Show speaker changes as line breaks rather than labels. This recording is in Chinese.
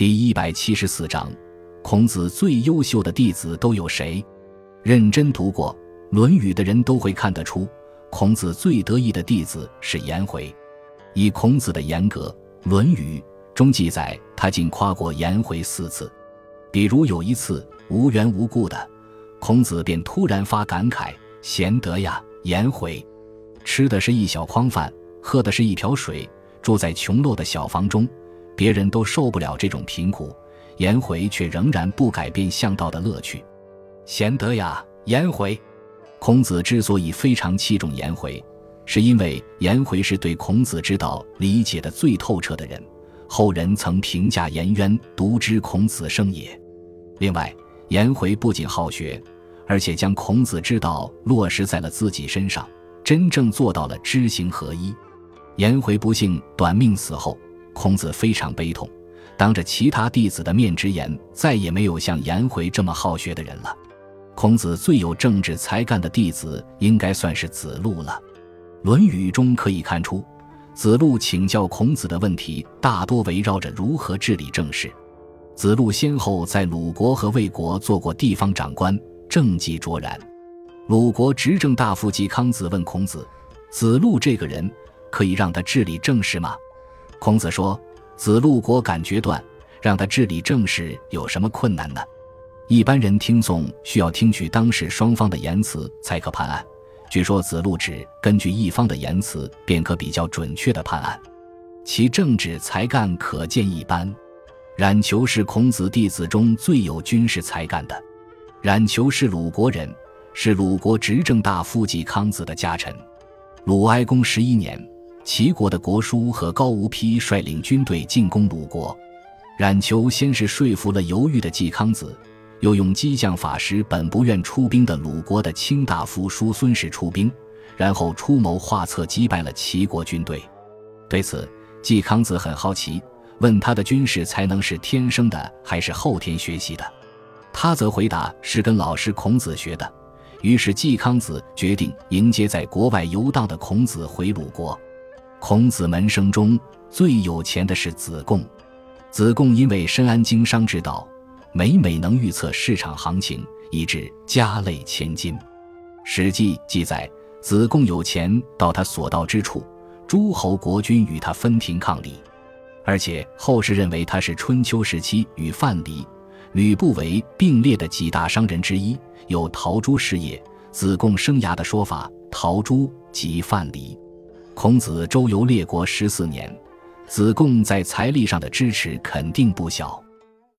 第一百七十四章，孔子最优秀的弟子都有谁？认真读过《论语》的人都会看得出，孔子最得意的弟子是颜回。以孔子的严格，《论语》中记载他竟夸过颜回四次。比如有一次无缘无故的，孔子便突然发感慨：“贤德呀，颜回，吃的是一小筐饭，喝的是一瓢水，住在穷陋的小房中。”别人都受不了这种贫苦，颜回却仍然不改变向道的乐趣。贤德呀，颜回！孔子之所以非常器重颜回，是因为颜回是对孔子之道理解的最透彻的人。后人曾评价颜渊独知孔子生也。另外，颜回不仅好学，而且将孔子之道落实在了自己身上，真正做到了知行合一。颜回不幸短命死后。孔子非常悲痛，当着其他弟子的面直言，再也没有像颜回这么好学的人了。孔子最有政治才干的弟子，应该算是子路了。《论语》中可以看出，子路请教孔子的问题大多围绕着如何治理政事。子路先后在鲁国和魏国做过地方长官，政绩卓然。鲁国执政大夫季康子问孔子：“子路这个人，可以让他治理政事吗？”孔子说：“子路果敢决断，让他治理政事有什么困难呢？一般人听讼需要听取当事双方的言辞才可判案。据说子路只根据一方的言辞便可比较准确的判案，其政治才干可见一斑。冉求是孔子弟子中最有军事才干的。冉求是鲁国人，是鲁国执政大夫季康子的家臣。鲁哀公十一年。”齐国的国叔和高无丕率领军队进攻鲁国，冉求先是说服了犹豫的季康子，又用激将法使本不愿出兵的鲁国的卿大夫叔孙氏出兵，然后出谋划策击败了齐国军队。对此，季康子很好奇，问他的军事才能是天生的还是后天学习的？他则回答是跟老师孔子学的。于是季康子决定迎接在国外游荡的孔子回鲁国。孔子门生中最有钱的是子贡。子贡因为深谙经商之道，每每能预测市场行情，以致家累千金。《史记》记载，子贡有钱到他所到之处，诸侯国君与他分庭抗礼。而且后世认为他是春秋时期与范蠡、吕不韦并列的几大商人之一，有陶朱事业、子贡生涯的说法。陶朱即范蠡。孔子周游列国十四年，子贡在财力上的支持肯定不小。